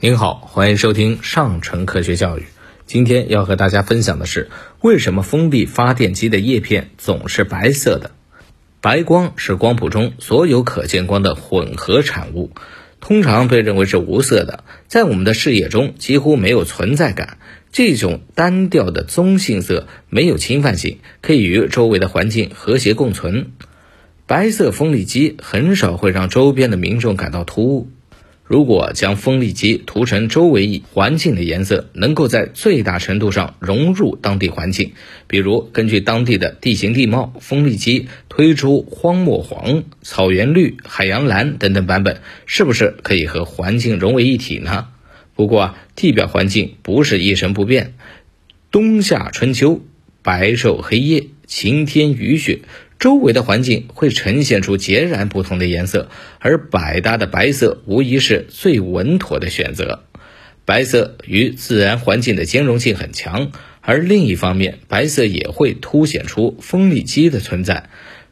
您好，欢迎收听上城科学教育。今天要和大家分享的是，为什么风力发电机的叶片总是白色的？白光是光谱中所有可见光的混合产物，通常被认为是无色的，在我们的视野中几乎没有存在感。这种单调的棕性色没有侵犯性，可以与周围的环境和谐共存。白色风力机很少会让周边的民众感到突兀。如果将风力机涂成周围环境的颜色，能够在最大程度上融入当地环境。比如，根据当地的地形地貌，风力机推出荒漠黄、草原绿、海洋蓝等等版本，是不是可以和环境融为一体呢？不过，地表环境不是一成不变，冬夏春秋，白昼黑夜，晴天雨雪。周围的环境会呈现出截然不同的颜色，而百搭的白色无疑是最稳妥的选择。白色与自然环境的兼容性很强，而另一方面，白色也会凸显出风力机的存在。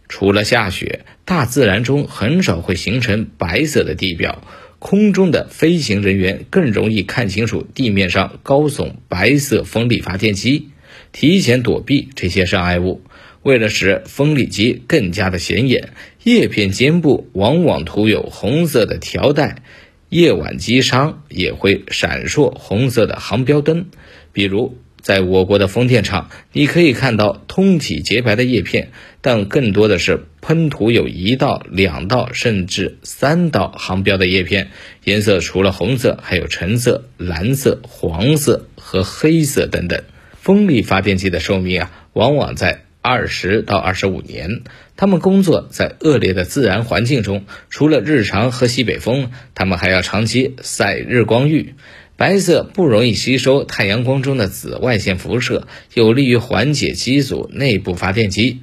除了下雪，大自然中很少会形成白色的地表，空中的飞行人员更容易看清楚地面上高耸白色风力发电机，提前躲避这些障碍物。为了使风力机更加的显眼，叶片尖部往往涂有红色的条带，夜晚机上也会闪烁红色的航标灯。比如，在我国的风电场，你可以看到通体洁白的叶片，但更多的是喷涂有一道、两道甚至三道航标的叶片，颜色除了红色，还有橙色、蓝色、黄色和黑色等等。风力发电机的寿命啊，往往在。二十到二十五年，他们工作在恶劣的自然环境中，除了日常喝西北风，他们还要长期晒日光浴。白色不容易吸收太阳光中的紫外线辐射，有利于缓解机组内部发电机、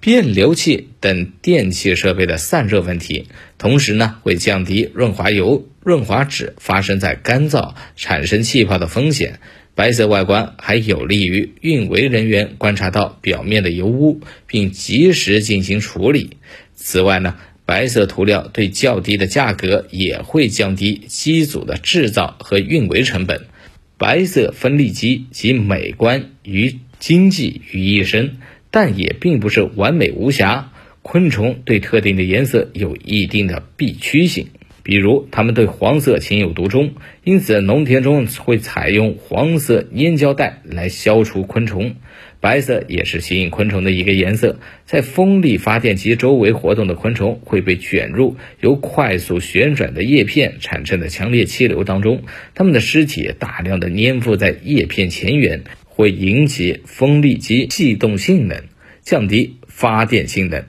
变流器等电气设备的散热问题。同时呢，会降低润滑油、润滑脂发生在干燥产生气泡的风险。白色外观还有利于运维人员观察到表面的油污，并及时进行处理。此外呢，白色涂料对较低的价格也会降低机组的制造和运维成本。白色分立机集美观与经济于一身，但也并不是完美无瑕。昆虫对特定的颜色有一定的必趋性。比如，它们对黄色情有独钟，因此农田中会采用黄色粘胶带来消除昆虫。白色也是吸引昆虫的一个颜色。在风力发电机周围活动的昆虫会被卷入由快速旋转的叶片产生的强烈气流当中，它们的尸体大量的粘附在叶片前缘，会引起风力机气动性能，降低发电性能。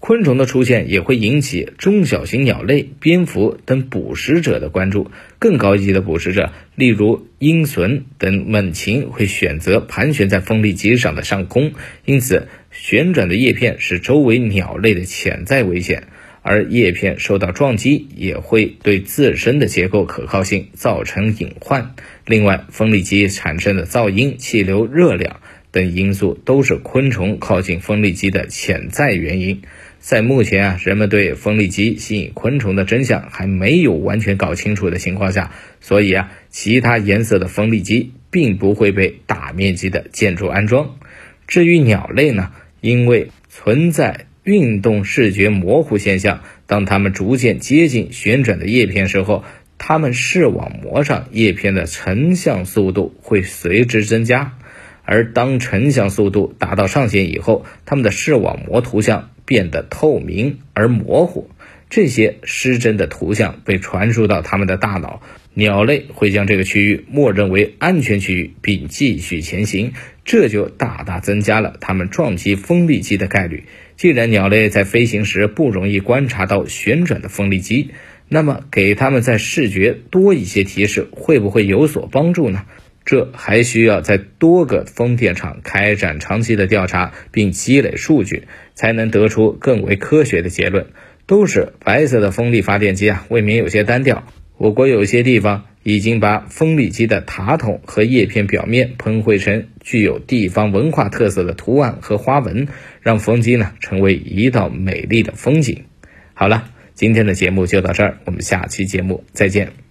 昆虫的出现也会引起中小型鸟类、蝙蝠等捕食者的关注。更高级的捕食者，例如鹰隼等猛禽，会选择盘旋在风力机上的上空。因此，旋转的叶片是周围鸟类的潜在危险，而叶片受到撞击也会对自身的结构可靠性造成隐患。另外，风力机产生的噪音、气流、热量等因素都是昆虫靠近风力机的潜在原因。在目前啊，人们对风力机吸引昆虫的真相还没有完全搞清楚的情况下，所以啊，其他颜色的风力机并不会被大面积的建筑安装。至于鸟类呢，因为存在运动视觉模糊现象，当它们逐渐接近旋转的叶片时候，它们视网膜上叶片的成像速度会随之增加，而当成像速度达到上限以后，它们的视网膜图像。变得透明而模糊，这些失真的图像被传输到它们的大脑，鸟类会将这个区域默认为安全区域，并继续前行，这就大大增加了它们撞击风力机的概率。既然鸟类在飞行时不容易观察到旋转的风力机，那么给它们在视觉多一些提示，会不会有所帮助呢？这还需要在多个风电场开展长期的调查，并积累数据，才能得出更为科学的结论。都是白色的风力发电机啊，未免有些单调。我国有些地方已经把风力机的塔筒和叶片表面喷绘成具有地方文化特色的图案和花纹，让风机呢成为一道美丽的风景。好了，今天的节目就到这儿，我们下期节目再见。